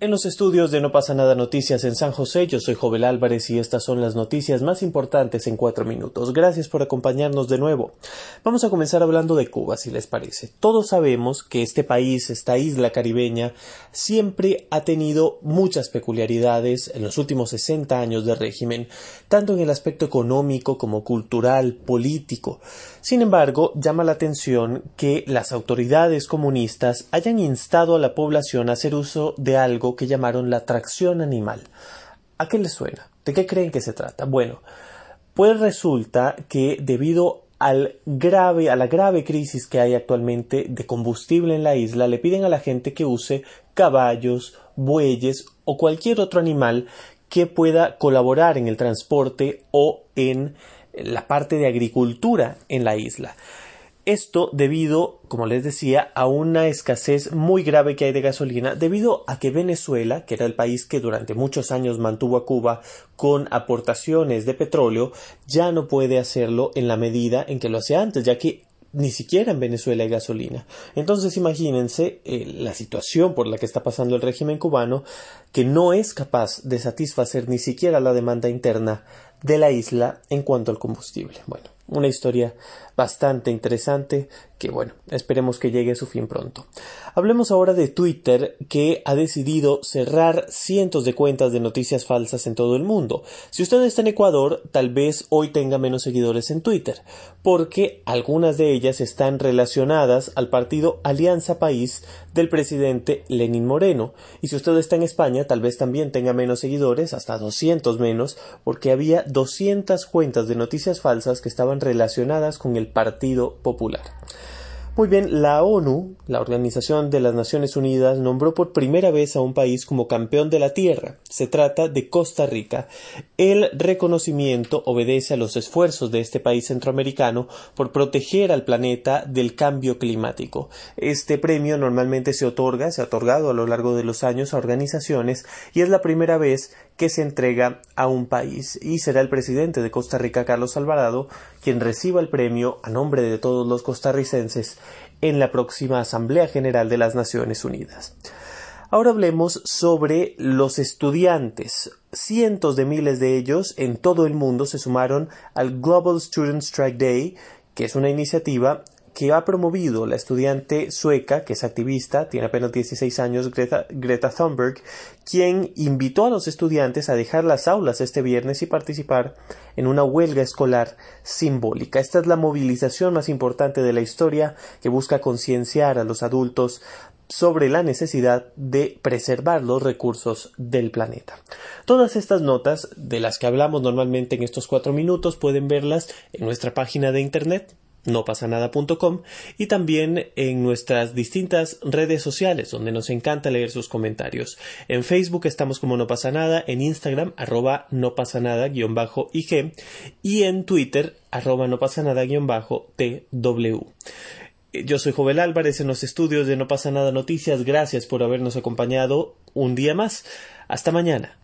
En los estudios de No pasa nada noticias en San José, yo soy Jovel Álvarez y estas son las noticias más importantes en cuatro minutos. Gracias por acompañarnos de nuevo. Vamos a comenzar hablando de Cuba, si les parece. Todos sabemos que este país, esta isla caribeña, siempre ha tenido muchas peculiaridades en los últimos 60 años de régimen, tanto en el aspecto económico como cultural, político. Sin embargo, llama la atención que las autoridades comunistas hayan instado a la población a hacer uso de algo que llamaron la tracción animal. ¿A qué les suena? ¿De qué creen que se trata? Bueno, pues resulta que debido al grave, a la grave crisis que hay actualmente de combustible en la isla, le piden a la gente que use caballos, bueyes o cualquier otro animal que pueda colaborar en el transporte o en la parte de agricultura en la isla. Esto debido, como les decía, a una escasez muy grave que hay de gasolina, debido a que Venezuela, que era el país que durante muchos años mantuvo a Cuba con aportaciones de petróleo, ya no puede hacerlo en la medida en que lo hacía antes, ya que ni siquiera en Venezuela hay gasolina. Entonces imagínense eh, la situación por la que está pasando el régimen cubano, que no es capaz de satisfacer ni siquiera la demanda interna de la isla en cuanto al combustible. Bueno, una historia bastante interesante que bueno, esperemos que llegue a su fin pronto. Hablemos ahora de Twitter que ha decidido cerrar cientos de cuentas de noticias falsas en todo el mundo. Si usted está en Ecuador, tal vez hoy tenga menos seguidores en Twitter, porque algunas de ellas están relacionadas al partido Alianza País del presidente Lenín Moreno. Y si usted está en España, tal vez también tenga menos seguidores, hasta 200 menos, porque había 200 cuentas de noticias falsas que estaban relacionadas con el Partido Popular. Muy bien, la ONU, la Organización de las Naciones Unidas, nombró por primera vez a un país como campeón de la Tierra. Se trata de Costa Rica. El reconocimiento obedece a los esfuerzos de este país centroamericano por proteger al planeta del cambio climático. Este premio normalmente se otorga, se ha otorgado a lo largo de los años a organizaciones y es la primera vez que se entrega a un país y será el presidente de Costa Rica, Carlos Alvarado, quien reciba el premio a nombre de todos los costarricenses en la próxima Asamblea General de las Naciones Unidas. Ahora hablemos sobre los estudiantes. Cientos de miles de ellos en todo el mundo se sumaron al Global Student Strike Day, que es una iniciativa que ha promovido la estudiante sueca, que es activista, tiene apenas 16 años, Greta, Thunberg, quien invitó a los estudiantes a dejar las aulas este viernes y participar en una huelga escolar simbólica. Esta es la movilización más importante de la historia que busca concienciar a los adultos sobre la necesidad de preservar los recursos del planeta. Todas estas notas de las que hablamos normalmente en estos cuatro minutos pueden verlas en nuestra página de internet nopasanada.com y también en nuestras distintas redes sociales donde nos encanta leer sus comentarios. En Facebook estamos como no pasa nada, en Instagram arroba no pasa nada guion bajo IG y en Twitter arroba no pasa nada guion bajo TW. Yo soy Jovel Álvarez en los estudios de No pasa nada noticias. Gracias por habernos acompañado un día más. Hasta mañana.